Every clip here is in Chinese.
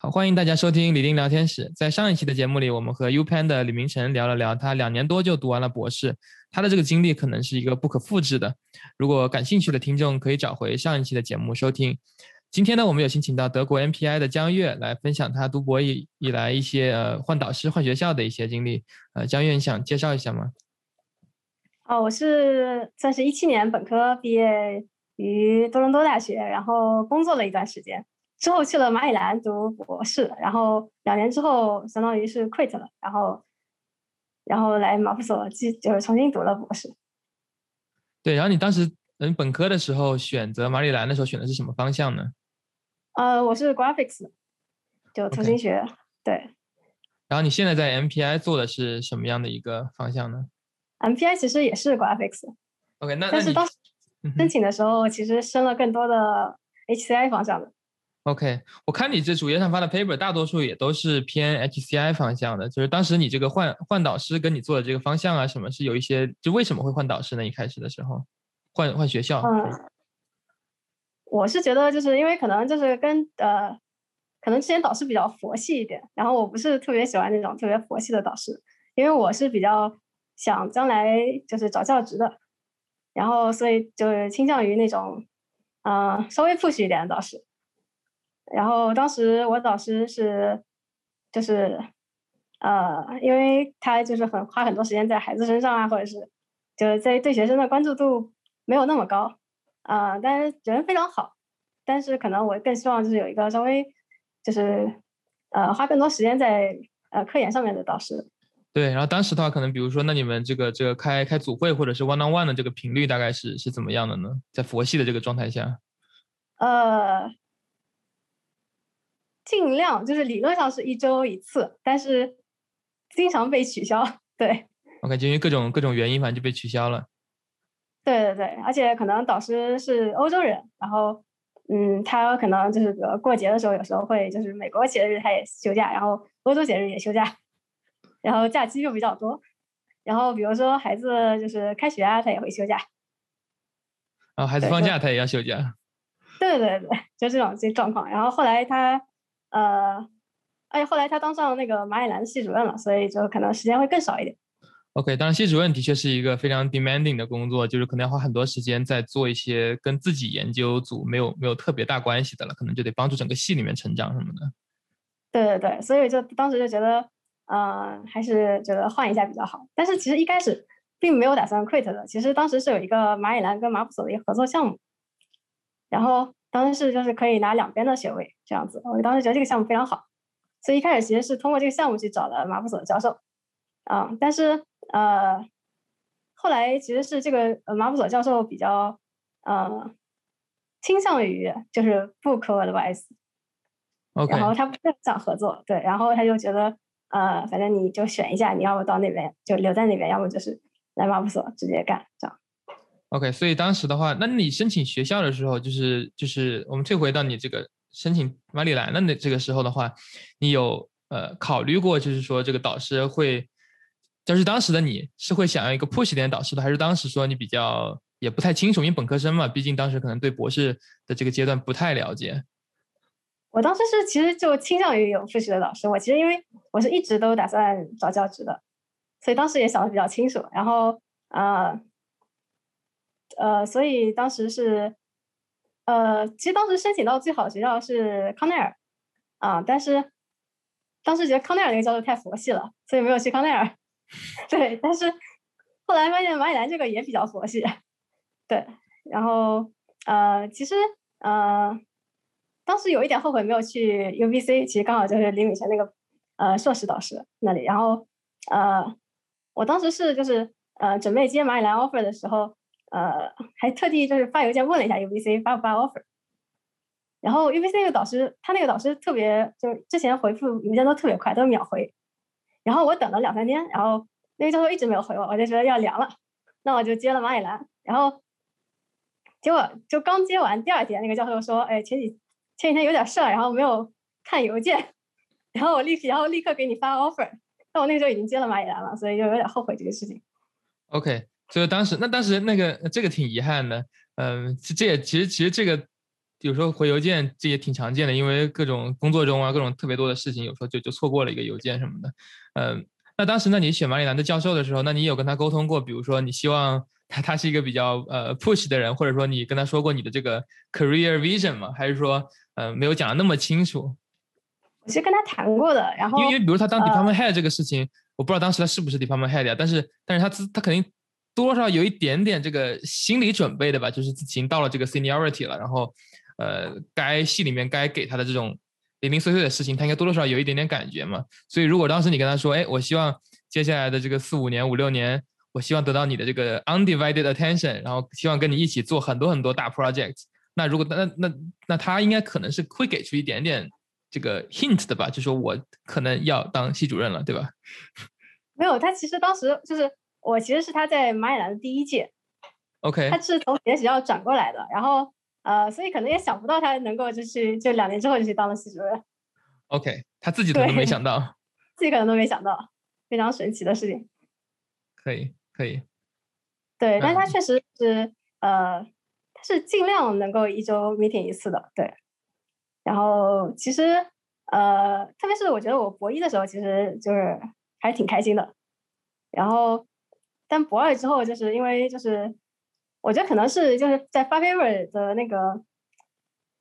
好，欢迎大家收听李丁聊天室。在上一期的节目里，我们和 U Pen 的李明成聊了聊他两年多就读完了博士，他的这个经历可能是一个不可复制的。如果感兴趣的听众可以找回上一期的节目收听。今天呢，我们有幸请到德国 MPI 的江月来分享他读博以以来一些呃换导师、换学校的一些经历。呃，江月，你想介绍一下吗？哦，我是算是一七年本科毕业于多伦多大学，然后工作了一段时间。之后去了马里兰读博士，然后两年之后相当于是 quit 了，然后，然后来马普所继就是重新读了博士。对，然后你当时嗯本科的时候选择马里兰的时候选的是什么方向呢？呃，我是 graphics，就图形学。对。然后你现在在 MPI 做的是什么样的一个方向呢？MPI 其实也是 graphics。OK，那但是当时申请的时候其实申了更多的 HCI 方向的。OK，我看你这主页上发的 paper，大多数也都是偏 HCI 方向的。就是当时你这个换换导师跟你做的这个方向啊，什么是有一些，就为什么会换导师呢？一开始的时候，换换学校。嗯，我是觉得就是因为可能就是跟呃，可能之前导师比较佛系一点，然后我不是特别喜欢那种特别佛系的导师，因为我是比较想将来就是找教职的，然后所以就是倾向于那种嗯稍微 push 一点的导师。然后当时我导师是，就是，呃，因为他就是很花很多时间在孩子身上啊，或者是，就是在对学生的关注度没有那么高，啊，但是人非常好，但是可能我更希望就是有一个稍微，就是，呃，花更多时间在呃科研上面的导师。对，然后当时的话，可能比如说，那你们这个这个开开组会或者是 one on one 的这个频率大概是是怎么样的呢？在佛系的这个状态下？呃。尽量就是理论上是一周一次，但是经常被取消。对，OK，就因为各种各种原因，反正就被取消了。对对对，而且可能导师是欧洲人，然后嗯，他可能就是比如过节的时候，有时候会就是美国节日他也休假，然后欧洲节日也休假，然后假期又比较多。然后比如说孩子就是开学啊，他也会休假。然后孩子放假他也要休假。对对对，就这种这状况。然后后来他。呃，而且后来他当上那个马里兰的系主任了，所以就可能时间会更少一点。OK，当然系主任的确是一个非常 demanding 的工作，就是可能要花很多时间在做一些跟自己研究组没有没有特别大关系的了，可能就得帮助整个系里面成长什么的。对对对，所以就当时就觉得，呃，还是觉得换一下比较好。但是其实一开始并没有打算 quit 的，其实当时是有一个马里兰跟马普索的一个合作项目，然后。当时是就是可以拿两边的学位这样子，我当时觉得这个项目非常好，所以一开始其实是通过这个项目去找了马普索的教授，啊，但是呃，后来其实是这个呃马普索教授比较呃倾向于就是不 co advice，OK，然后他不想合作，对，然后他就觉得呃反正你就选一下，你要么到那边就留在那边，要么就是来马普索直接干这样。OK，所以当时的话，那你申请学校的时候，就是就是我们退回到你这个申请马里兰的那这个时候的话，你有呃考虑过，就是说这个导师会，就是当时的你是会想要一个 push 点导师的，还是当时说你比较也不太清楚，因为本科生嘛，毕竟当时可能对博士的这个阶段不太了解。我当时是其实就倾向于有 push 的导师，我其实因为我是一直都打算找教职的，所以当时也想的比较清楚，然后啊。呃，所以当时是，呃，其实当时申请到最好的学校是康奈尔，啊，但是当时觉得康奈尔那个教授太佛系了，所以没有去康奈尔。对，但是后来发现马里兰这个也比较佛系，对，然后呃，其实呃，当时有一点后悔没有去 UBC，其实刚好就是李敏泉那个呃硕士导师那里，然后呃，我当时是就是呃准备接马里兰 offer 的时候。呃，还特地就是发邮件问了一下 UBC 发不发 offer，然后 UBC 那个导师，他那个导师特别，就是之前回复邮件都特别快，都秒回。然后我等了两三天，然后那个教授一直没有回我，我就觉得要凉了，那我就接了马里兰。然后结果就刚接完第二天，那个教授说：“哎，前几前几天有点事儿，然后没有看邮件，然后我立然后立刻给你发 offer。”但我那个时候已经接了马里兰了，所以就有点后悔这个事情。OK。所以当时，那当时那个这个挺遗憾的，嗯，这也其实其实这个有时候回邮件这也挺常见的，因为各种工作中啊，各种特别多的事情，有时候就就错过了一个邮件什么的。嗯，那当时那你选马里兰的教授的时候，那你有跟他沟通过？比如说你希望他他是一个比较呃 push 的人，或者说你跟他说过你的这个 career vision 吗？还是说呃没有讲的那么清楚？我是跟他谈过的，然后因为因为比如他当 department head 这个事情，我不知道当时他是不是 department head 呀，但是但是他自他肯定。多少有一点点这个心理准备的吧，就是已经到了这个 seniority 了，然后，呃，该系里面该给他的这种零零碎碎的事情，他应该多多少少有一点点感觉嘛。所以如果当时你跟他说，哎，我希望接下来的这个四五年、五六年，我希望得到你的这个 undivided attention，然后希望跟你一起做很多很多大 project，那如果那那那他应该可能是会给出一点点这个 hint 的吧，就说我可能要当系主任了，对吧？没有，他其实当时就是。我其实是他在马里兰的第一届，OK，他是从别的学校转过来的，然后呃，所以可能也想不到他能够就是就两年之后就去当了系主任，OK，他自己可能没想 到，自己可能都没想到，非常神奇的事情，可以可以，对，但是他确实是呃，他是尽量能够一周 meeting 一次的，对，然后其实呃，特别是我觉得我博一的时候，其实就是还是挺开心的，然后。但博二之后，就是因为就是，我觉得可能是就是在发 paper 的那个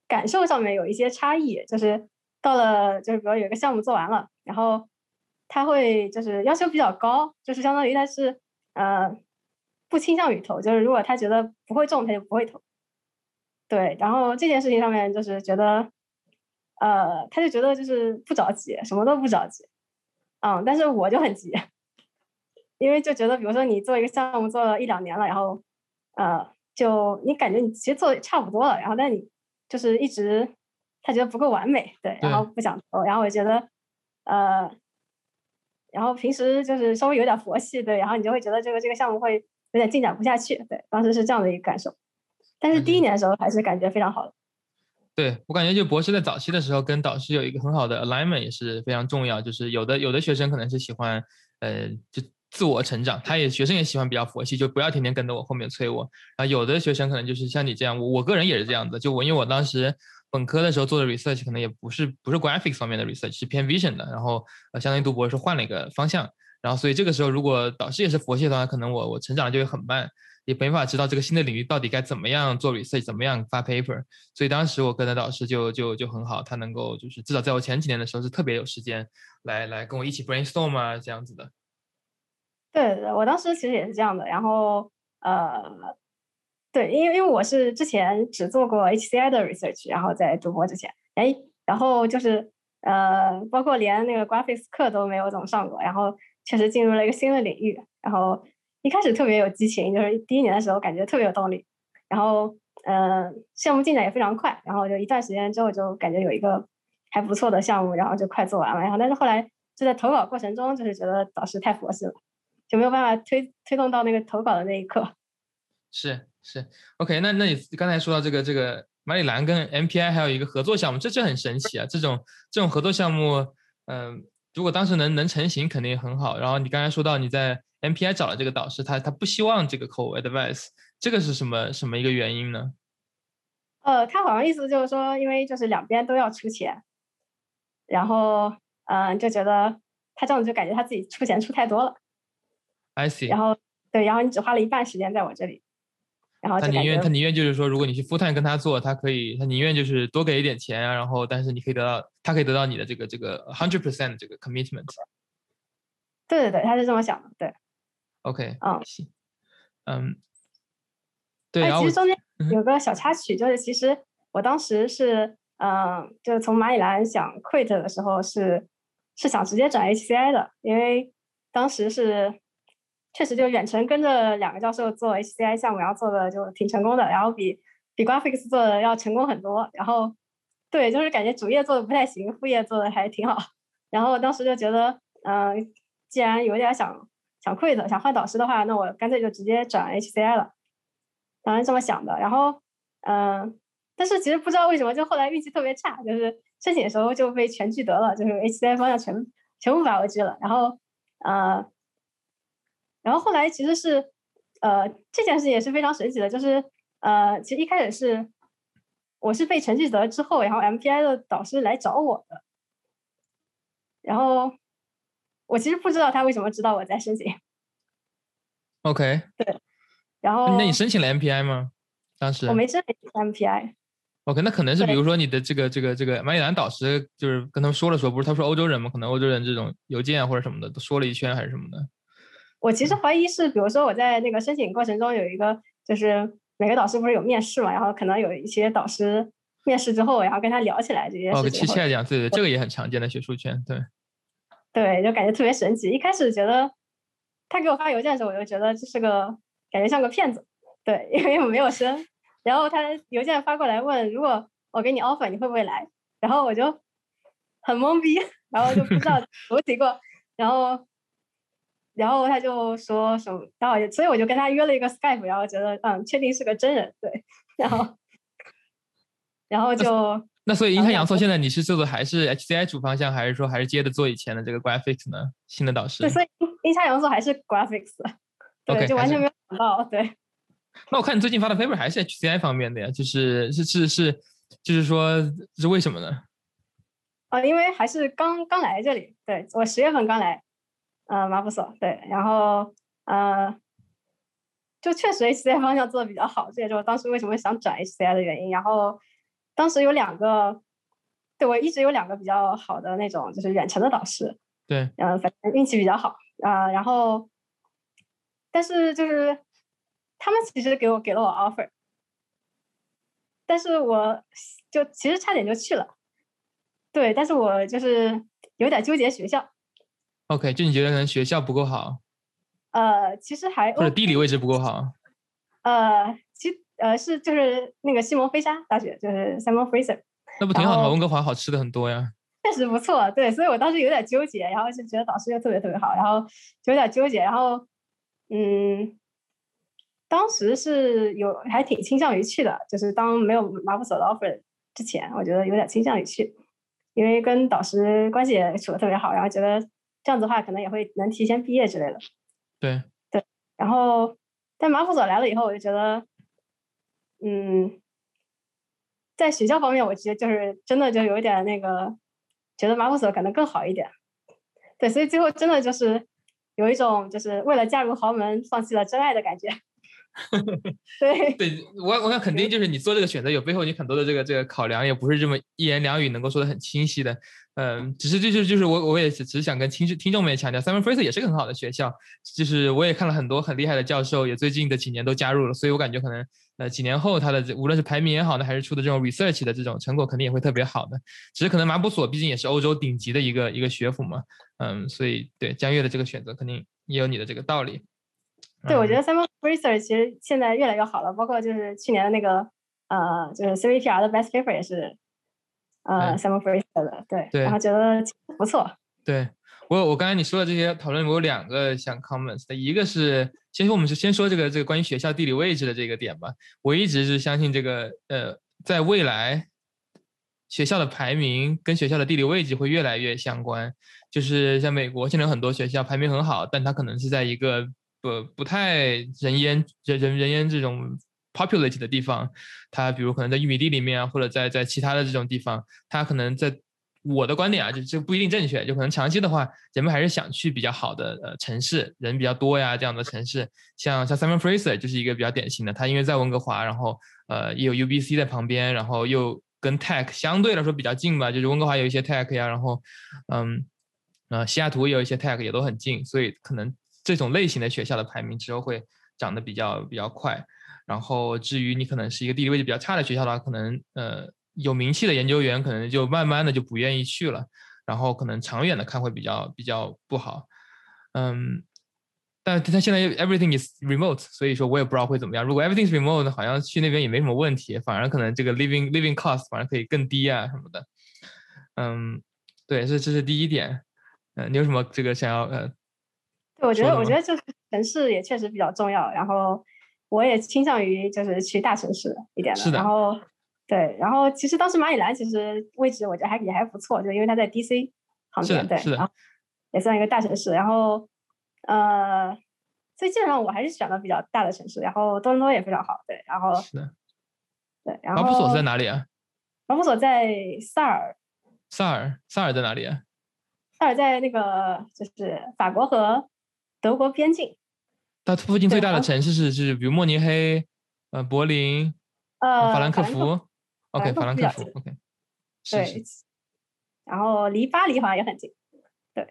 感受上面有一些差异，就是到了就是比如有一个项目做完了，然后他会就是要求比较高，就是相当于他是呃不倾向于投，就是如果他觉得不会中，他就不会投。对，然后这件事情上面就是觉得，呃，他就觉得就是不着急，什么都不着急，嗯，但是我就很急。因为就觉得，比如说你做一个项目做了一两年了，然后，呃，就你感觉你其实做的差不多了，然后但你就是一直他觉得不够完美，对，然后不想投，然后我觉得，呃，然后平时就是稍微有点佛系，对，然后你就会觉得这个这个项目会有点进展不下去，对，当时是这样的一个感受，但是第一年的时候还是感觉非常好的。对我感觉就博士在早期的时候跟导师有一个很好的 alignment 也是非常重要，就是有的有的学生可能是喜欢，呃，就。自我成长，他也学生也喜欢比较佛系，就不要天天跟着我后面催我。然后有的学生可能就是像你这样，我我个人也是这样子。就我因为我当时本科的时候做的 research 可能也不是不是 graphics 方面的 research，是偏 vision 的。然后呃，相当于读博士换了一个方向。然后所以这个时候如果导师也是佛系的话，可能我我成长就会很慢，也没法知道这个新的领域到底该怎么样做 research，怎么样发 paper。所以当时我跟的导师就就就很好，他能够就是至少在我前几年的时候是特别有时间来来跟我一起 brainstorm 啊这样子的。对对，我当时其实也是这样的。然后，呃，对，因为因为我是之前只做过 HCI 的 research，然后在读博之前，哎，然后就是呃，包括连那个 graphics 课都没有怎么上过，然后确实进入了一个新的领域。然后一开始特别有激情，就是第一年的时候感觉特别有动力。然后，呃，项目进展也非常快。然后就一段时间之后就感觉有一个还不错的项目，然后就快做完了。然后但是后来就在投稿过程中，就是觉得导师太佛系了。就没有办法推推动到那个投稿的那一刻。是是，OK，那那你刚才说到这个这个马里兰跟 MPI 还有一个合作项目，这这很神奇啊！这种这种合作项目，嗯，如果当时能能成型，肯定很好。然后你刚才说到你在 MPI 找了这个导师，他他不希望这个 co advice，这个是什么什么一个原因呢？呃，他好像意思就是说，因为就是两边都要出钱，然后嗯，就觉得他这样子就感觉他自己出钱出太多了。I see。然后对，然后你只花了一半时间在我这里，然后他宁愿他宁愿就是说，如果你去 full time 跟他做，他可以他宁愿就是多给一点钱啊，然后但是你可以得到他可以得到你的这个这个 hundred percent 这个 commitment。对对对，他是这么想的，对。OK，嗯，行，嗯，对。哎，其实中间有个小插曲，就是其实我当时是嗯，就是从蚂蚁兰想 quit 的时候是是想直接转 HCI 的，因为当时是。确实，就远程跟着两个教授做 HCI 项目，然后做的就挺成功的，然后比比 Graphics 做的要成功很多。然后，对，就是感觉主业做的不太行，副业做的还挺好。然后当时就觉得，嗯，既然有点想想 quit，想换导师的话，那我干脆就直接转 HCI 了。当时这么想的。然后，嗯，但是其实不知道为什么，就后来运气特别差，就是申请的时候就被全拒得了，就是 HCI 方向全全部把我拒了。然后，呃。然后后来其实是，呃，这件事也是非常神奇的，就是，呃，其实一开始是，我是被成绩得之后，然后 MPI 的导师来找我的，然后我其实不知道他为什么知道我在申请。OK，对，然后那你申请了 MPI 吗？当时我没申请 MPI。OK，那可能是比如说你的这个这个这个马里兰导师就是跟他们说了说，不是他说欧洲人嘛，可能欧洲人这种邮件啊或者什么的都说了一圈还是什么的。我其实怀疑是，比如说我在那个申请过程中有一个，就是每个导师不是有面试嘛，然后可能有一些导师面试之后，然后跟他聊起来这些事情。对对，这个也很常见的学术圈，对。对，就感觉特别神奇。一开始觉得他给我发邮件的时候，我就觉得这是个感觉像个骗子，对，因为我没有申。然后他邮件发过来问，如果我给你 offer，你会不会来？然后我就很懵逼，然后就不知道怎么提过。然后，然后他就说什么，然后所以我就跟他约了一个 Skype，然后觉得嗯，确定是个真人，对。然后，然后就那所以阴差阳错，现在你是做的还是 HCI 主方向，还是说还是接着做以前的这个 Graphics 呢？新的导师？对，所以阴差阳错还是 Graphics，对，就完全没有想到，对。那我看你最近发的 paper 还是 HCI 方面的呀？就是是是是，就是说是为什么呢？啊，因为还是刚刚来这里，对我十月份刚来，呃，马普索，对，然后呃，就确实 HCI 方向做的比较好，这也是我当时为什么想转 HCI 的原因。然后当时有两个，对我一直有两个比较好的那种就是远程的导师，对，嗯，反正运气比较好啊。然后，但是就是。他们其实给我给了我 offer，但是我就其实差点就去了，对，但是我就是有点纠结学校。OK，就你觉得可能学校不够好？呃，其实还或者地理位置不够好。呃，其呃是就是那个西蒙菲沙大学，就是 Simon Fraser。那不挺好的吗？温哥华好吃的很多呀。确实不错，对，所以我当时有点纠结，然后就觉得导师又特别特别好，然后就有点纠结，然后嗯。当时是有还挺倾向于去的，就是当没有马普索的 offer 之前，我觉得有点倾向于去，因为跟导师关系也处的特别好，然后觉得这样子的话可能也会能提前毕业之类的。对对，然后但马普索来了以后，我就觉得，嗯，在学校方面，我觉得就是真的就有一点那个，觉得马普索可能更好一点。对，所以最后真的就是有一种就是为了嫁入豪门放弃了真爱的感觉。对，对我我想肯定就是你做这个选择有背后你很多的这个这个考量，也不是这么一言两语能够说的很清晰的。嗯，只是就是就是我我也只是想跟听听众们也强调，Simon Fraser 也是个很好的学校，就是我也看了很多很厉害的教授，也最近的几年都加入了，所以我感觉可能呃几年后他的无论是排名也好呢，还是出的这种 research 的这种成果，肯定也会特别好的。只是可能马普所毕竟也是欧洲顶级的一个一个学府嘛，嗯，所以对江月的这个选择肯定也有你的这个道理。对，我觉得 Simon Fraser 其实现在越来越好了，包括就是去年的那个呃，就是 CVPR 的 Best Paper 也是呃 Simon Fraser 的，对，然后觉得不错。对我，我刚才你说的这些讨论，我有两个想 comments 的，一个是，先说我们是先说这个这个关于学校地理位置的这个点吧。我一直是相信这个呃，在未来学校的排名跟学校的地理位置会越来越相关。就是像美国现在有很多学校排名很好，但它可能是在一个不不太人烟人人人烟这种 populated 的地方，它比如可能在玉米地里面啊，或者在在其他的这种地方，它可能在我的观点啊，就这不一定正确，就可能长期的话，人们还是想去比较好的呃城市，人比较多呀这样的城市，像像 Simon Fraser 就是一个比较典型的，他因为在温哥华，然后呃也有 UBC 在旁边，然后又跟 Tech 相对来说比较近吧，就是温哥华有一些 Tech 呀，然后嗯呃西雅图也有一些 Tech 也都很近，所以可能。这种类型的学校的排名之后会涨得比较比较快，然后至于你可能是一个地理位置比较差的学校的话，可能呃有名气的研究员可能就慢慢的就不愿意去了，然后可能长远的看会比较比较不好，嗯，但他现在 everything is remote，所以说我也不知道会怎么样。如果 everything is remote，好像去那边也没什么问题，反而可能这个 living living cost 反而可以更低啊什么的，嗯，对，这这是第一点，嗯，你有什么这个想要呃？对，我觉得，我觉得就是城市也确实比较重要。然后，我也倾向于就是去大城市一点的。然后，对，然后其实当时马里兰其实位置我觉得还也还不错，就因为它在 DC 旁边，对，然后也算一个大城市。然后，呃，所以基本上我还是选了比较大的城市。然后多伦多也非常好，对。然后是的，对，然后马普索在哪里啊？马普索在萨尔。萨尔，萨尔在哪里啊？萨尔在那个就是法国和德国边境。它附近最大的城市是是，比如慕尼黑，呃，柏林，呃，法兰克福。OK，法兰克福。OK。对。然后离巴黎好像也很近。对。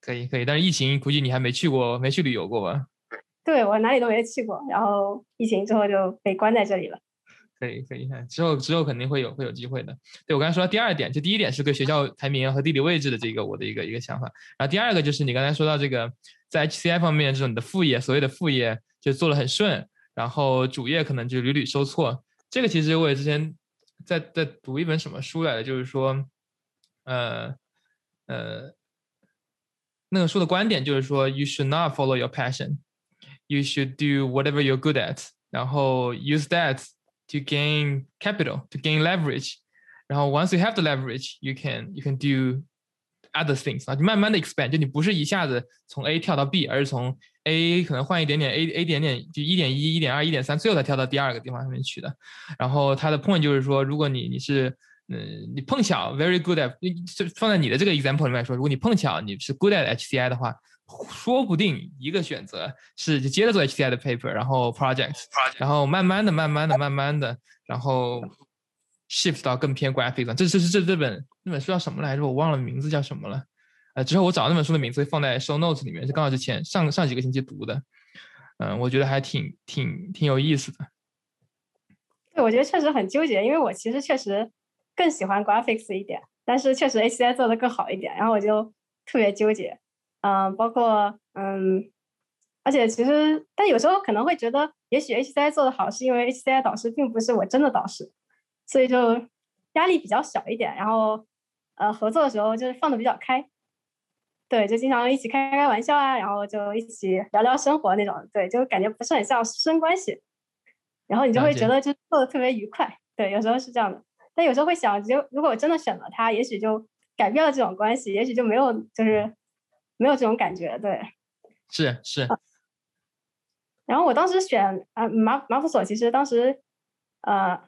可以可以，但是疫情估计你还没去过，没去旅游过吧？对我哪里都没去过，然后疫情之后就被关在这里了。可以可以看，之后之后肯定会有会有机会的。对我刚才说到第二点，就第一点是对学校排名和地理位置的这个我的一个一个想法，然后第二个就是你刚才说到这个在 HCI 方面这种你的副业，所谓的副业就做的很顺，然后主业可能就屡屡受挫。这个其实我也之前在在读一本什么书来的，就是说，呃呃，那个书的观点就是说，you should not follow your passion，you should do whatever you're good at，然后 use that。To gain capital, to gain leverage. 然后 once you have the leverage, you can you can do other things 啊，就慢慢的 expand，就你不是一下子从 A 跳到 B，而是从 A 可能换一点点 A A 点点就一点一、一点二、一点三，最后才跳到第二个地方上面去的。然后他的 point 就是说，如果你你是嗯你碰巧 very good at，就放在你的这个 example 里面说，如果你碰巧你是 good at HCI 的话，说不定一个选择是就接着做 HCI 的 paper，然后 projects，然后慢慢的、慢慢的、慢慢的，然后 shift 到更偏 graphics。这这是这这本那本书叫什么来着？我忘了名字叫什么了。呃，之后我找那本书的名字会放在 show notes 里面，是刚好之前上上几个星期读的。嗯，我觉得还挺挺挺有意思的。对，我觉得确实很纠结，因为我其实确实更喜欢 graphics 一点，但是确实 HCI 做的更好一点，然后我就特别纠结。嗯，包括嗯，而且其实，但有时候可能会觉得，也许 HCI 做的好，是因为 HCI 导师并不是我真的导师，所以就压力比较小一点。然后，呃，合作的时候就是放的比较开，对，就经常一起开开玩笑啊，然后就一起聊聊生活那种，对，就感觉不是很像师生关系。然后你就会觉得就做的特别愉快，对，有时候是这样的。但有时候会想，就如果我真的选了他，也许就改变了这种关系，也许就没有就是。没有这种感觉，对，是是。然后我当时选啊马马普索，其实当时呃，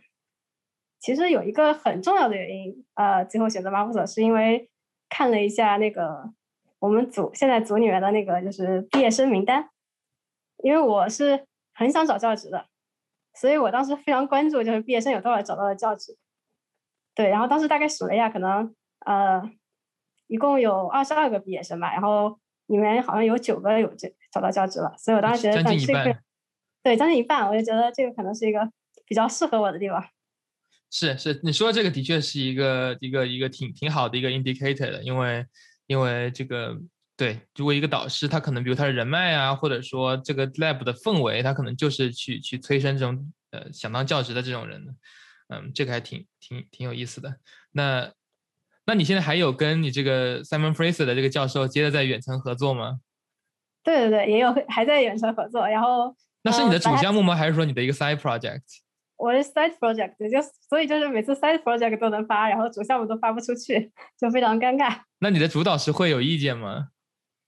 其实有一个很重要的原因，呃，最后选择马普索是因为看了一下那个我们组现在组里面的那个就是毕业生名单，因为我是很想找教职的，所以我当时非常关注就是毕业生有多少找到了教职，对，然后当时大概数了一下，可能呃。一共有二十二个毕业生吧，然后里面好像有九个有这找到教职了，所以我当时觉得这个对将近一半，我就觉得这个可能是一个比较适合我的地方。是是，你说这个的确是一个一个一个挺挺好的一个 indicator 的，因为因为这个对，如果一个导师他可能比如他的人脉啊，或者说这个 lab 的氛围，他可能就是去去催生这种呃想当教职的这种人的，嗯，这个还挺挺挺有意思的。那。那你现在还有跟你这个 Simon Fraser 的这个教授接着在远程合作吗？对对对，也有还在远程合作。然后那是你的主项目吗？还是说你的一个 side project？我的 side project 就所以就是每次 side project 都能发，然后主项目都发不出去，就非常尴尬。那你的主导师会有意见吗？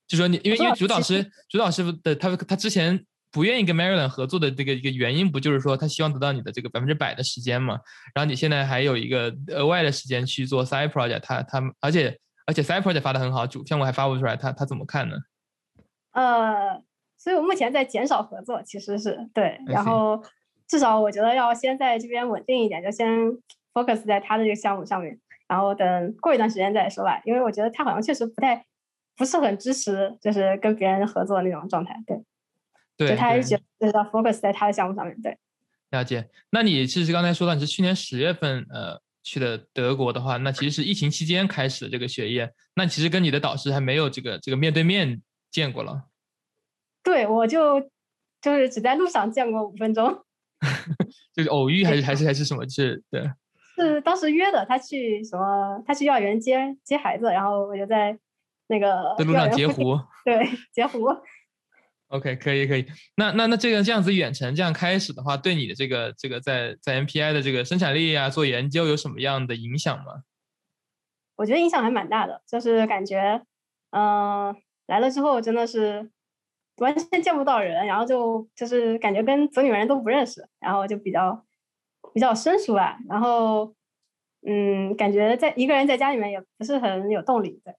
就说你因为因为主导师主导师的他他之前。不愿意跟 Maryland 合作的这个一个原因，不就是说他希望得到你的这个百分之百的时间嘛？然后你现在还有一个额外的时间去做 side project，他他而且而且 side project 发的很好，主项目还发不出来，他他怎么看呢？呃，所以我目前在减少合作，其实是对，然后至少我觉得要先在这边稳定一点，就先 focus 在他的这个项目上面，然后等过一段时间再说吧。因为我觉得他好像确实不太不是很支持，就是跟别人合作那种状态，对。对，他还是觉得 focus 在他的项目上面。对，了解。那你其实刚才说到你是去年十月份呃去的德国的话，那其实是疫情期间开始的这个学业。那其实跟你的导师还没有这个这个面对面见过了。对，我就就是只在路上见过五分钟。就是偶遇还是还是还是什么？是，对。是当时约的，他去什么？他去幼儿园接接孩子，然后我就在那个在路上截胡。对，截胡。OK，可以可以。那那那这个这样子远程这样开始的话，对你的这个这个在在 MPI 的这个生产力啊，做研究有什么样的影响吗？我觉得影响还蛮大的，就是感觉，嗯，来了之后真的是完全见不到人，然后就就是感觉跟组里面人都不认识，然后就比较比较生疏啊，然后嗯，感觉在一个人在家里面也不是很有动力。对。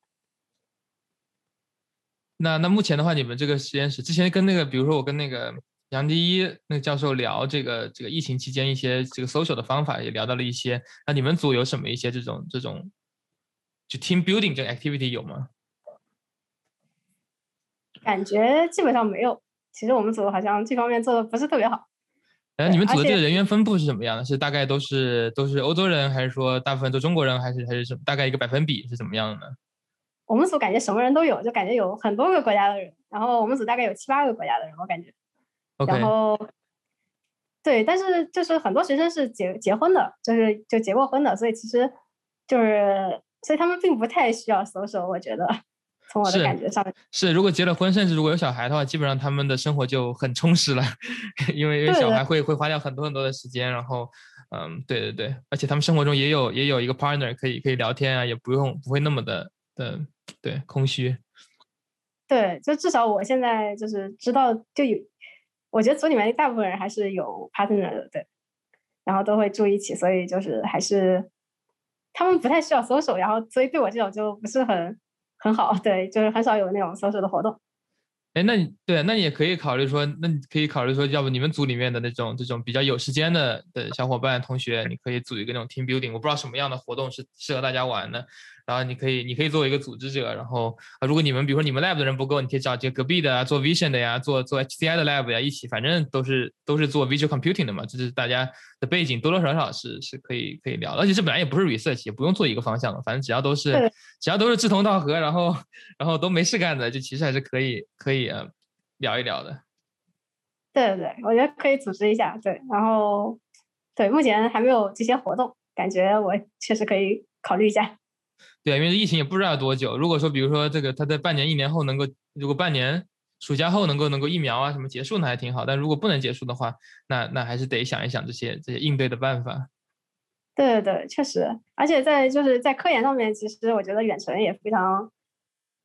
那那目前的话，你们这个实验室之前跟那个，比如说我跟那个杨迪一那个教授聊这个这个疫情期间一些这个 social 的方法，也聊到了一些。那你们组有什么一些这种这种就 team building 这个 activity 有吗？感觉基本上没有。其实我们组好像这方面做的不是特别好。哎，你们组的这个人员分布是怎么样的？是大概都是都是欧洲人，还是说大部分都中国人，还是还是什么？大概一个百分比是怎么样的呢？我们组感觉什么人都有，就感觉有很多个国家的人。然后我们组大概有七八个国家的人，我感觉。然后，对，但是就是很多学生是结结婚的，就是就结过婚的，所以其实就是，所以他们并不太需要 social，，我觉得。从我的感觉上面是，如果结了婚，甚至如果有小孩的话，基本上他们的生活就很充实了，因为因为小孩会会花掉很多很多的时间。然后，嗯，对对对，而且他们生活中也有也有一个 partner 可以可以聊天啊，也不用不会那么的对。对，空虚。对，就至少我现在就是知道，就有，我觉得组里面大部分人还是有 partner 的，对，然后都会住一起，所以就是还是他们不太需要 social，然后所以对我这种就不是很很好，对，就是很少有那种 social 的活动。哎，那你对，那你也可以考虑说，那你可以考虑说，要不你们组里面的那种这种比较有时间的的小伙伴同学，你可以组一个那种 team building，我不知道什么样的活动是适合大家玩的。然后你可以，你可以作为一个组织者，然后啊，如果你们比如说你们 lab 的人不够，你可以找这隔壁的啊，做 vision 的呀，做做 HCI 的 lab 呀，一起，反正都是都是做 visual computing 的嘛，就是大家的背景多多少少是是可以可以聊，而且这本来也不是 research，也不用做一个方向的，反正只要都是只要都是志同道合，然后然后都没事干的，就其实还是可以可以呃聊一聊的。对对对，我觉得可以组织一下，对，然后对，目前还没有这些活动，感觉我确实可以考虑一下。对，因为疫情也不知道多久。如果说，比如说这个，他在半年、一年后能够，如果半年暑假后能够能够疫苗啊什么结束那，还挺好。但如果不能结束的话，那那还是得想一想这些这些应对的办法。对对对，确实。而且在就是在科研上面，其实我觉得远程也非常，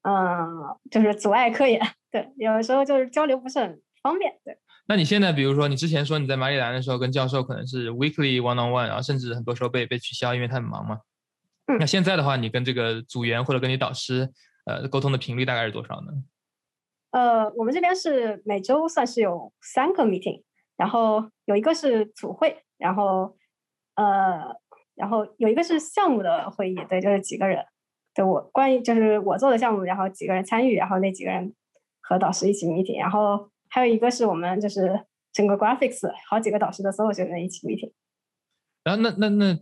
嗯，就是阻碍科研。对，有的时候就是交流不是很方便。对。那你现在，比如说你之前说你在马里兰的时候跟教授可能是 weekly one on one，然后甚至很多时候被被取消，因为他很忙嘛。嗯那现在的话，你跟这个组员或者跟你导师，呃，沟通的频率大概是多少呢？呃，我们这边是每周算是有三个 meeting，然后有一个是组会，然后呃，然后有一个是项目的会议，对，就是几个人，对我关于就是我做的项目，然后几个人参与，然后那几个人和导师一起 meeting，然后还有一个是我们就是整个 graphics 好几个导师的所有学生一起 meeting。然后那那那。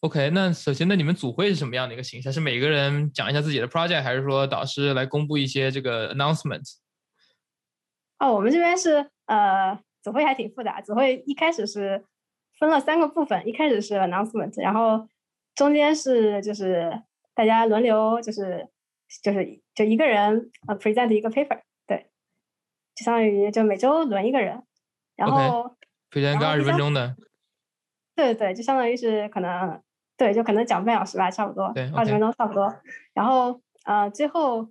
OK，那首先，那你们组会是什么样的一个形式？是每个人讲一下自己的 project，还是说导师来公布一些这个 announcement？哦，我们这边是呃，组会还挺复杂。组会一开始是分了三个部分，一开始是 announcement，然后中间是就是大家轮流，就是就是就一个人呃 present 一个 paper，对，就相当于就每周轮一个人，然后 present 个二十分钟的，对对，就相当于是可能。对，就可能讲半小时吧，差不多，二十分钟差不多。然后，呃，最后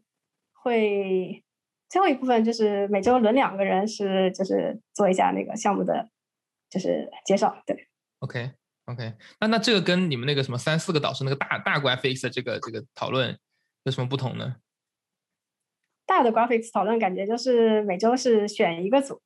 会最后一部分就是每周轮两个人，是就是做一下那个项目的就是介绍。对，OK OK，那那这个跟你们那个什么三四个导师那个大大 graphics 的这个这个讨论有什么不同呢？大的 graphics 讨论感觉就是每周是选一个组，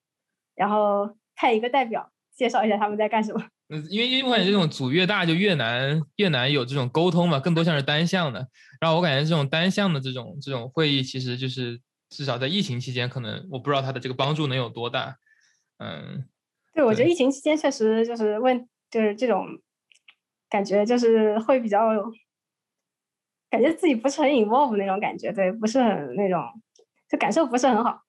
然后派一个代表介绍一下他们在干什么。嗯，因为因为我感觉这种组越大就越难越难有这种沟通嘛，更多像是单向的。然后我感觉这种单向的这种这种会议，其实就是至少在疫情期间，可能我不知道它的这个帮助能有多大。嗯，对，我觉得疫情期间确实就是问就是这种感觉，就是会比较感觉自己不是很 involve 那种感觉，对，不是很那种就感受不是很好。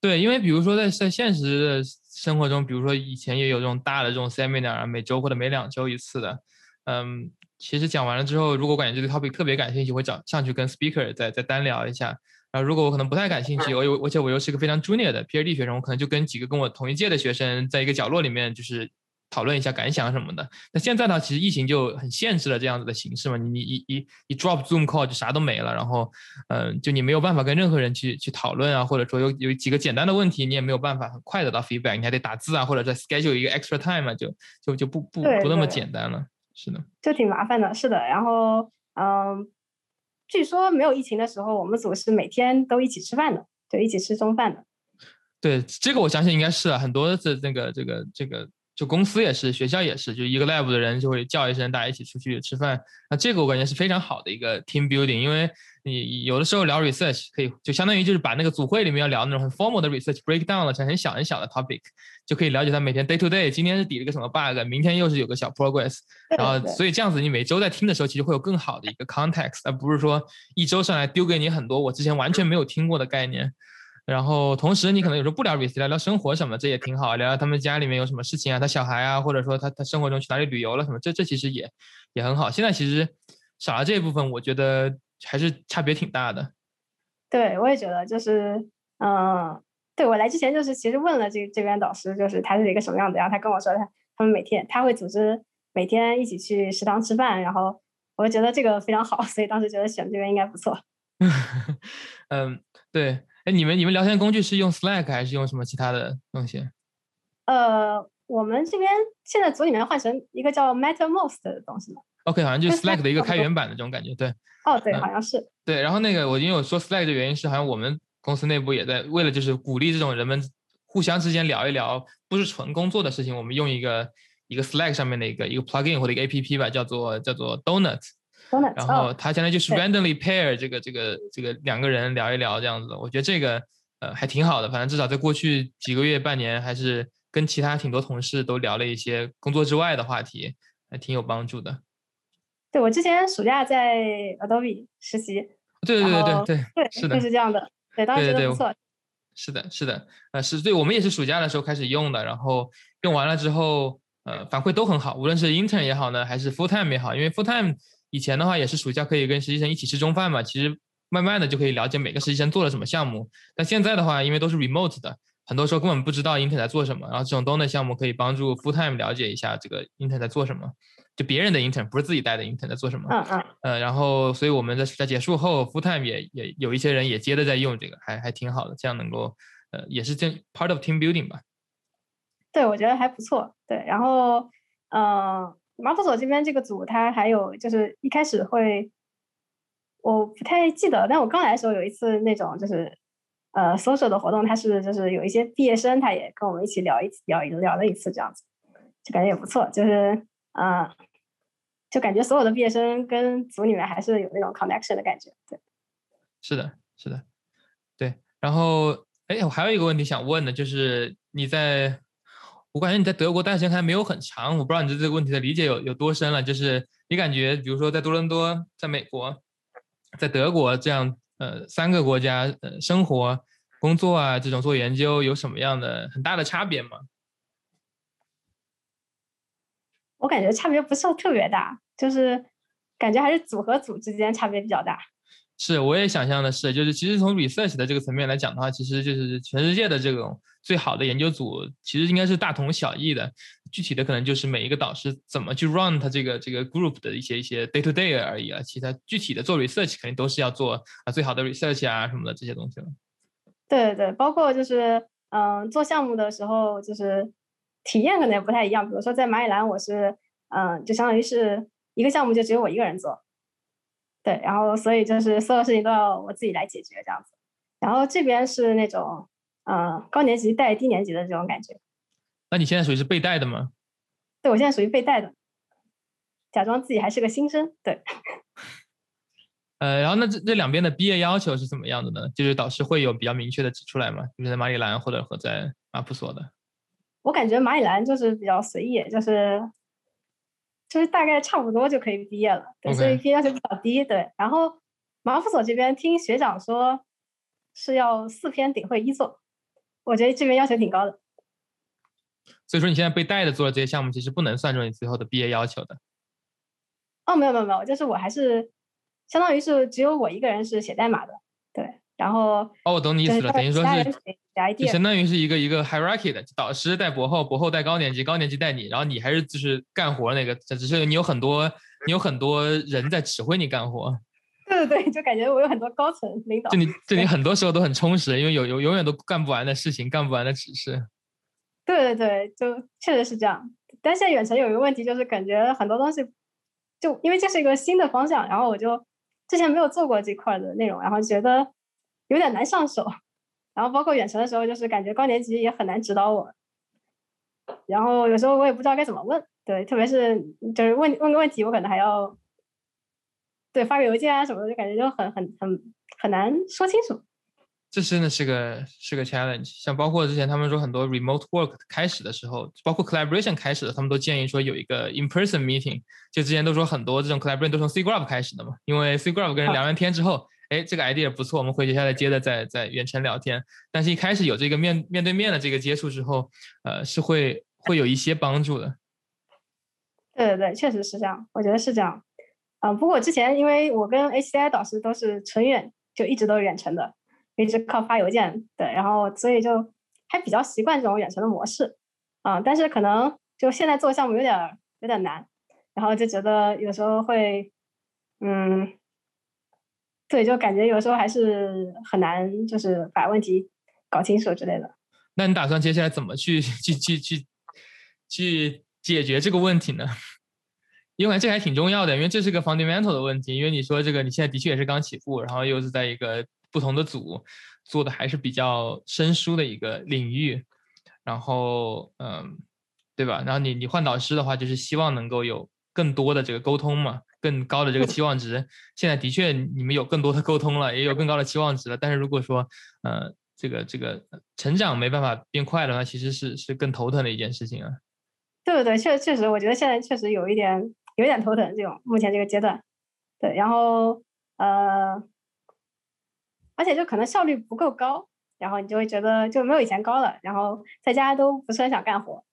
对，因为比如说在在现实的。生活中，比如说以前也有这种大的这种 seminar，每周或者每两周一次的，嗯，其实讲完了之后，如果感觉这个 topic 特别感兴趣，会找上去跟 speaker 再再单聊一下。然后如果我可能不太感兴趣，我有而且我又是个非常 junior 的 PhD 学生，我可能就跟几个跟我同一届的学生在一个角落里面，就是讨论一下感想什么的。那现在呢，其实疫情就很限制了这样子的形式嘛，你你一一一 drop Zoom call 就啥都没了，然后嗯，就你没有办法跟任何人去去讨论啊，或者说有有几个简单的问题，你也没有办法很快得到 feedback，你还得打字啊，或者再 schedule 一个 extra time 啊，就就就不不不那么简单了。是的，就挺麻烦的。是的，然后嗯，据说没有疫情的时候，我们组是每天都一起吃饭的，对，一起吃中饭的。对，这个我相信应该是很多的那个这个这个，就公司也是，学校也是，就一个 lab 的人就会叫一声，大家一起出去吃饭。那这个我感觉是非常好的一个 team building，因为你有的时候聊 research 可以，就相当于就是把那个组会里面要聊那种很 formal 的 research break down 了成很小很小的 topic，就可以了解他每天 day to day，今天是抵了个什么 bug，明天又是有个小 progress，然后所以这样子你每周在听的时候，其实会有更好的一个 context，而不是说一周上来丢给你很多我之前完全没有听过的概念。然后同时，你可能有时候不聊 r e s e 聊聊生活什么，这也挺好。聊聊他们家里面有什么事情啊，他小孩啊，或者说他他生活中去哪里旅游了什么，这这其实也也很好。现在其实少了这一部分，我觉得还是差别挺大的。对，我也觉得，就是嗯，对我来之前就是其实问了这这边导师，就是他是一个什么样的，然后他跟我说他他们每天他会组织每天一起去食堂吃饭，然后我觉得这个非常好，所以当时觉得选这边应该不错。嗯，对。哎，你们你们聊天工具是用 Slack 还是用什么其他的东西？呃，我们这边现在组里面换成一个叫 MetaMost 的东西了。OK，好像就是 Slack 的一个开源版的这种感觉，对。哦，对，好像是。对，然后那个我因为我说 Slack 的原因是，好像我们公司内部也在为了就是鼓励这种人们互相之间聊一聊，不是纯工作的事情，我们用一个一个 Slack 上面的一个一个 plugin 或者一个 APP 吧，叫做叫做 Donut。然后他相当于就是 randomly pair 这个这个这个两个人聊一聊这样子，我觉得这个呃还挺好的。反正至少在过去几个月、半年，还是跟其他挺多同事都聊了一些工作之外的话题，还挺有帮助的。对我之前暑假在 Adobe 实习，对对对对对对，是的，就是这样的。对，当时觉得不错。是的，是的，呃，是对我们也是暑假的时候开始用的，然后用完了之后，呃，反馈都很好，无论是 intern 也好呢，还是 full time 也好，因为 full time。以前的话也是暑假可以跟实习生一起吃中饭嘛，其实慢慢的就可以了解每个实习生做了什么项目。但现在的话，因为都是 remote 的，很多时候根本不知道 intern 在做什么。然后这种 donor 项目可以帮助 full time 了解一下这个 intern 在做什么，就别人的 intern 不是自己带的 intern 在做什么。嗯嗯。呃，然后所以我们在在结束后 full time 也也有一些人也接着在用这个，还还挺好的，这样能够呃也是这 part of team building 吧。对，我觉得还不错。对，然后嗯。马普所这边这个组，他还有就是一开始会，我不太记得，但我刚来的时候有一次那种就是，呃，social 的活动，他是就是有一些毕业生，他也跟我们一起聊一聊一聊了一次这样子，就感觉也不错，就是嗯，就感觉所有的毕业生跟组里面还是有那种 connection 的感觉，对，是的，是的，对，然后哎，我还有一个问题想问的，就是你在。我感觉你在德国待时间还没有很长，我不知道你对这个问题的理解有有多深了。就是你感觉，比如说在多伦多、在美国、在德国这样呃三个国家呃生活、工作啊这种做研究有什么样的很大的差别吗？我感觉差别不是特别大，就是感觉还是组和组之间差别比较大。是，我也想象的是，就是其实从 research 的这个层面来讲的话，其实就是全世界的这种最好的研究组，其实应该是大同小异的。具体的可能就是每一个导师怎么去 run 他这个这个 group 的一些一些 day to day 而已啊。其他具体的做 research 肯定都是要做啊最好的 research 啊什么的这些东西了。对对对，包括就是嗯做项目的时候，就是体验可能也不太一样。比如说在马里兰，我是嗯就相当于是一个项目就只有我一个人做。对，然后所以就是所有事情都要我自己来解决这样子，然后这边是那种，嗯，高年级带低年级的这种感觉。那你现在属于是被带的吗？对，我现在属于被带的，假装自己还是个新生。对。呃，然后那这这两边的毕业要求是怎么样的呢？就是导师会有比较明确的指出来吗？就是在马里兰或者和在马普索的。我感觉马里兰就是比较随意，就是。就是大概差不多就可以毕业了，对，所以毕业要求比较低，对。然后马普所这边听学长说是要四篇顶会一作，我觉得这边要求挺高的。所以说你现在被带着做的这些项目，其实不能算作你最后的毕业要求的。哦，没有没有没有，就是我还是相当于是只有我一个人是写代码的，对。然后哦，我懂你意思了，等于说是 idea，相当于是一个一个 hierarchy 的，导师带博后，博后带高年级，高年级带你，然后你还是就是干活那个，只是你有很多你有很多人在指挥你干活。对对对，就感觉我有很多高层领导。就你就你很多时候都很充实，因为有有永远都干不完的事情，干不完的指示。对对对，就确实是这样。但现在远程有一个问题，就是感觉很多东西，就因为这是一个新的方向，然后我就之前没有做过这块的内容，然后觉得有点难上手。然后包括远程的时候，就是感觉高年级也很难指导我。然后有时候我也不知道该怎么问，对，特别是就是问问个问题，我可能还要对发个邮件啊什么的，就感觉就很很很很难说清楚。这真的是个是个 challenge。像包括之前他们说很多 remote work 开始的时候，包括 collaboration 开始的，他们都建议说有一个 in person meeting。就之前都说很多这种 collaboration 都从 C Graph 开始的嘛，因为 C Graph 跟人聊完天之后。哎，这个 idea 不错，我们回学校来接着在在远程聊天。但是，一开始有这个面面对面的这个接触之后，呃，是会会有一些帮助的。对对对，确实是这样，我觉得是这样。啊，不过之前因为我跟 HCI 导师都是纯远，就一直都是远程的，一直靠发邮件。对，然后所以就还比较习惯这种远程的模式。啊，但是可能就现在做项目有点有点难，然后就觉得有时候会，嗯。对，就感觉有时候还是很难，就是把问题搞清楚之类的。那你打算接下来怎么去去去去去解决这个问题呢？因为这还挺重要的，因为这是个 fundamental 的问题。因为你说这个，你现在的确也是刚起步，然后又是在一个不同的组做的还是比较生疏的一个领域，然后嗯，对吧？然后你你换导师的话，就是希望能够有更多的这个沟通嘛。更高的这个期望值，现在的确你们有更多的沟通了，也有更高的期望值了。但是如果说，呃，这个这个成长没办法变快的话，其实是是更头疼的一件事情啊。对对对，确确实，我觉得现在确实有一点有点头疼，这种目前这个阶段。对，然后呃，而且就可能效率不够高，然后你就会觉得就没有以前高了，然后在家都不是很想干活。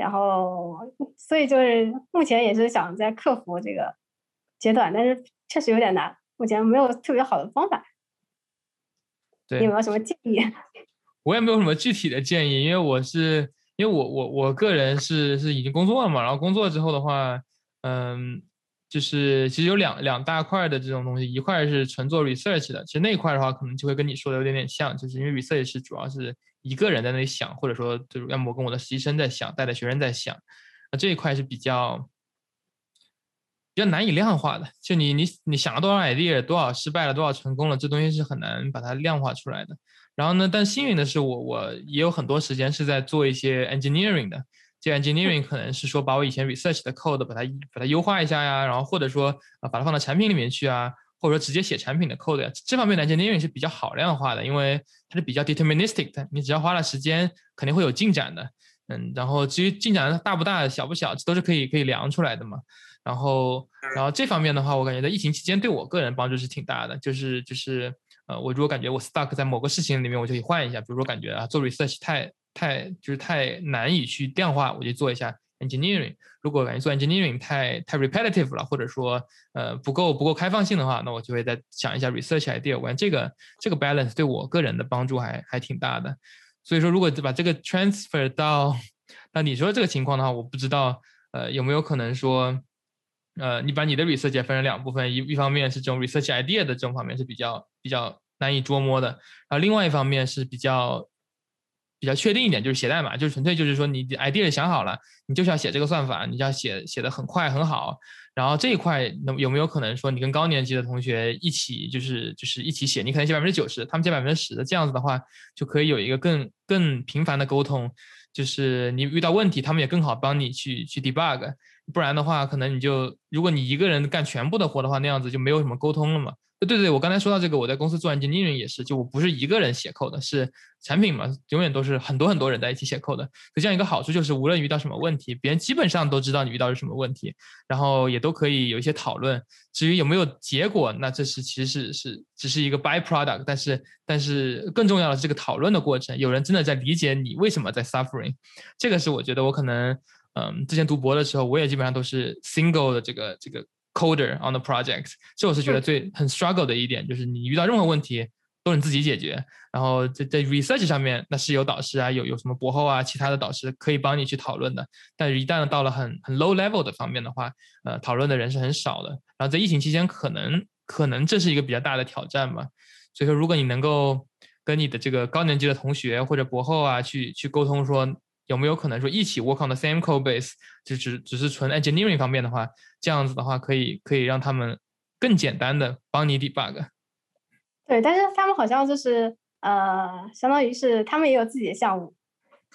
然后，所以就是目前也是想在克服这个阶段，但是确实有点难，目前没有特别好的方法。对，有没有什么建议？我也没有什么具体的建议，因为我是因为我我我个人是是已经工作了嘛，然后工作之后的话，嗯。就是其实有两两大块的这种东西，一块是纯做 research 的，其实那一块的话，可能就会跟你说的有点点像，就是因为 research 是主要是一个人在那里想，或者说就是要么跟我的实习生在想，带着学生在想，那这一块是比较比较难以量化的，就你你你想了多少 idea，多少失败了，多少成功了，这东西是很难把它量化出来的。然后呢，但幸运的是我我也有很多时间是在做一些 engineering 的。这 engineering 可能是说把我以前 research 的 code 把它把它优化一下呀，然后或者说啊把它放到产品里面去啊，或者说直接写产品的 code 呀，这方面的 engineering 是比较好量化的，因为它是比较 deterministic 的，你只要花了时间肯定会有进展的，嗯，然后至于进展大不大小不小，这都是可以可以量出来的嘛。然后然后这方面的话，我感觉在疫情期间对我个人帮助是挺大的，就是就是呃我如果感觉我 stuck 在某个事情里面，我就可以换一下，比如说感觉啊做 research 太。太就是太难以去量化，我就做一下 engineering。如果感觉做 engineering 太太 repetitive 了，或者说呃不够不够开放性的话，那我就会再想一下 research idea。我感觉这个这个 balance 对我个人的帮助还还挺大的。所以说，如果把这个 transfer 到那你说这个情况的话，我不知道呃有没有可能说呃你把你的 research 分成两部分，一一方面是这种 research idea 的这种方面是比较比较难以捉摸的，然后另外一方面是比较。比较确定一点就是写代码，就是纯粹就是说你 idea 想好了，你就是要写这个算法，你就要写写的很快很好。然后这一块能有没有可能说你跟高年级的同学一起就是就是一起写，你可能写百分之九十，他们写百分之十的，这样子的话就可以有一个更更频繁的沟通，就是你遇到问题，他们也更好帮你去去 debug。不然的话，可能你就如果你一个人干全部的活的话，那样子就没有什么沟通了嘛。对对，我刚才说到这个，我在公司做 engineering 也是，就我不是一个人写 code，是产品嘛，永远都是很多很多人在一起写 code。这样一个好处就是，无论遇到什么问题，别人基本上都知道你遇到是什么问题，然后也都可以有一些讨论。至于有没有结果，那这是其实是是只是一个 byproduct，但是但是更重要的是这个讨论的过程，有人真的在理解你为什么在 suffering。这个是我觉得我可能嗯，之前读博的时候，我也基本上都是 single 的这个这个。Coder on the project，这我是觉得最很 struggle 的一点，就是你遇到任何问题，都是你自己解决。然后在在 research 上面，那是有导师啊，有有什么博后啊，其他的导师可以帮你去讨论的。但是，一旦到了很很 low level 的方面的话，呃，讨论的人是很少的。然后在疫情期间，可能可能这是一个比较大的挑战吧。所以说，如果你能够跟你的这个高年级的同学或者博后啊，去去沟通，说有没有可能说一起 work on the same code base，就只只是纯 engineering 方面的话，这样子的话，可以可以让他们更简单的帮你 debug。对，但是他们好像就是呃，相当于是他们也有自己的项目，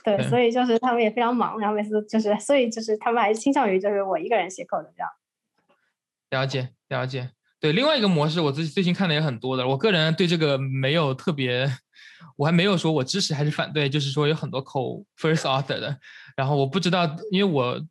对，所以就是他们也非常忙，然后每次就是，所以就是他们还是倾向于就是我一个人写 code 这样。了解，了解。对，另外一个模式，我自己最近看的也很多的。我个人对这个没有特别，我还没有说我支持还是反对，就是说有很多口 first author 的，然后我不知道，因为我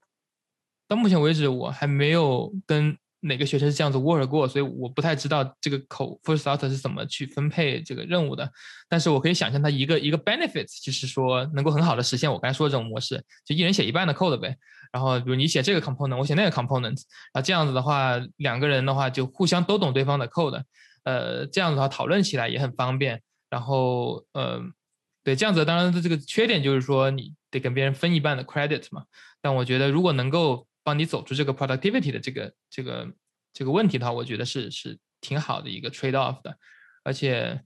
到目前为止我还没有跟。哪个学生是这样子 work 过，所以我不太知道这个口 first author 是怎么去分配这个任务的。但是我可以想象它一个一个 benefits，就是说能够很好的实现我刚才说的这种模式，就一人写一半的 code 呗。然后比如你写这个 component，我写那个 component，啊这样子的话，两个人的话就互相都懂对方的 code，呃这样子的话讨论起来也很方便。然后呃对这样子，当然的这个缺点就是说你得跟别人分一半的 credit 嘛。但我觉得如果能够帮你走出这个 productivity 的这个这个这个问题的话，我觉得是是挺好的一个 trade off 的，而且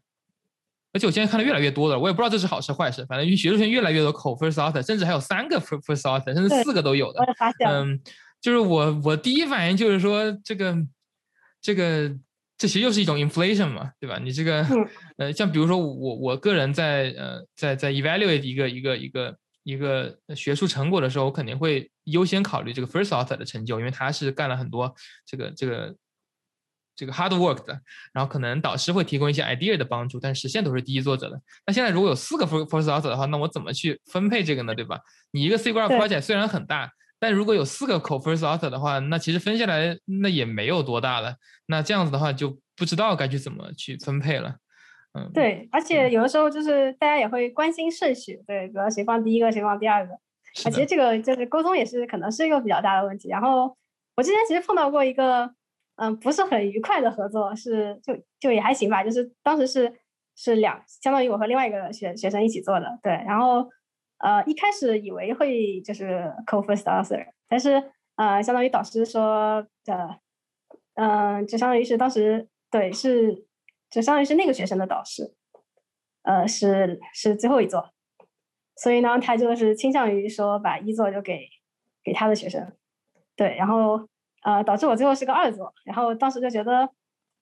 而且我现在看的越来越多了，我也不知道这是好事坏事，反正学术圈越来越多口 first author，甚至还有三个 first author，甚至四个都有的。嗯，就是我我第一反应就是说这个这个这其实又是一种 inflation 嘛，对吧？你这个呃，像比如说我我个人在呃在在 evaluate 一个一个一个。一个学术成果的时候，我肯定会优先考虑这个 first author 的成就，因为他是干了很多这个这个这个 hard work 的。然后可能导师会提供一些 idea 的帮助，但实现都是第一作者的。那现在如果有四个 first author 的话，那我怎么去分配这个呢？对吧？你一个 C graph project 虽然很大，但如果有四个 co first author 的话，那其实分下来那也没有多大了。那这样子的话，就不知道该去怎么去分配了。嗯对，而且有的时候就是大家也会关心顺序，对，比如谁放第一个，谁放第二个。啊，其实这个就是沟通也是可能是一个比较大的问题。然后我之前其实碰到过一个，嗯，不是很愉快的合作，是就就也还行吧。就是当时是是两，相当于我和另外一个学学生一起做的，对。然后呃，一开始以为会就是 co first author，但是呃，相当于导师说的，嗯，就相当于是当时对是。就相当于是那个学生的导师，呃，是是最后一座，所以呢，他就是倾向于说把一座就给给他的学生，对，然后呃，导致我最后是个二座，然后当时就觉得。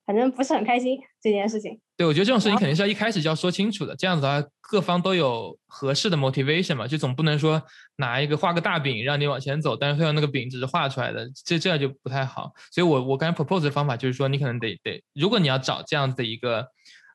反正不是很开心这件事情。对，我觉得这种事情肯定是要一开始就要说清楚的，这样子的话，各方都有合适的 motivation 嘛，就总不能说拿一个画个大饼让你往前走，但是最后那个饼只是画出来的，这这样就不太好。所以我我刚才 propose 的方法就是说，你可能得得，如果你要找这样子的一个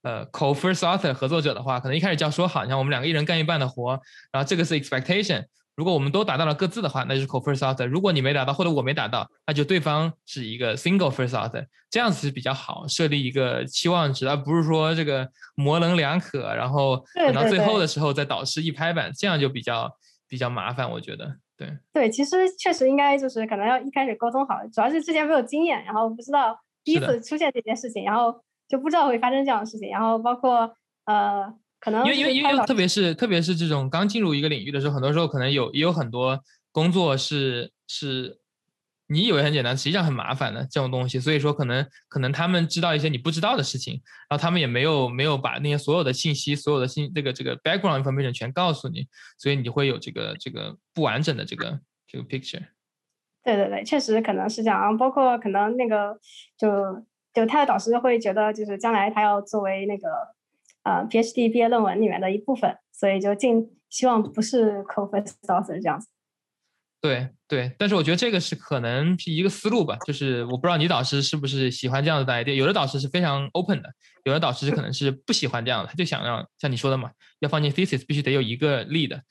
呃 co first author 合作者的话，可能一开始就要说好，你看我们两个一人干一半的活，然后这个是 expectation。如果我们都达到了各自的话，那就是 co first author。如果你没达到，或者我没达到，那就对方是一个 single first author。这样子是比较好，设立一个期望值，而不是说这个模棱两可，然后等到最后的时候再导师一拍板，这样就比较比较麻烦。我觉得，对对，其实确实应该就是可能要一开始沟通好，主要是之前没有经验，然后不知道第一次出现这件事情，然后就不知道会发生这样的事情，然后包括呃。可能因为因为因为特别是特别是这种刚进入一个领域的时候，很多时候可能有也有很多工作是是你以为很简单，实际上很麻烦的这种东西。所以说可能可能他们知道一些你不知道的事情，然后他们也没有没有把那些所有的信息、所有的信这个这个 background information 全告诉你，所以你会有这个这个不完整的这个这个 picture。对对对，确实可能是这样。包括可能那个就就他的导师会觉得，就是将来他要作为那个。呃，PhD 毕业论文里面的一部分，所以就尽希望不是 co-first author 这样子。对对，但是我觉得这个是可能是一个思路吧，就是我不知道你导师是不是喜欢这样的 idea。有的导师是非常 open 的，有的导师可能是不喜欢这样的，他就想让像你说的嘛，要放进 thesis 必须得有一个 lead。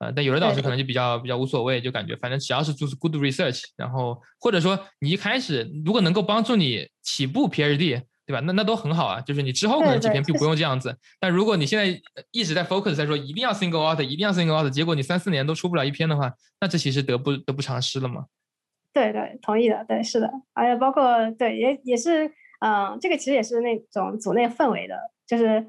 呃，但有的导师可能就比较比较无所谓，就感觉反正只要是做 good research，然后或者说你一开始如果能够帮助你起步 PhD。对吧？那那都很好啊，就是你之后可能几篇并不 用这样子。但如果你现在一直在 focus 在说一定要 single author，一定要 single author，结果你三四年都出不了一篇的话，那这其实得不得不偿失了嘛。对对，同意的，对是的，还有包括对也也是，嗯，这个其实也是那种组内氛围的，就是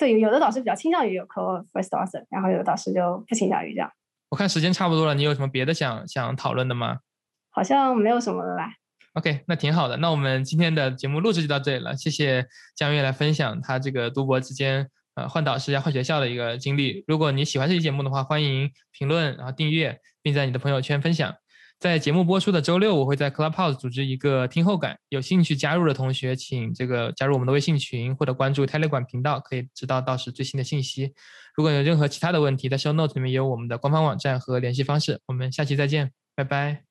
对，有的导师比较倾向于有 co first author，然后有的导师就不倾向于这样。我看时间差不多了，你有什么别的想想讨论的吗？好像没有什么了吧。OK，那挺好的。那我们今天的节目录制就到这里了，谢谢江月来分享他这个读博之间呃换导师要换学校的一个经历。如果你喜欢这期节目的话，欢迎评论，然后订阅，并在你的朋友圈分享。在节目播出的周六，我会在 Clubhouse 组织一个听后感，有兴趣加入的同学，请这个加入我们的微信群或者关注 Telegram 频道，可以知道到时最新的信息。如果有任何其他的问题，在 Show Note 里面也有我们的官方网站和联系方式。我们下期再见，拜拜。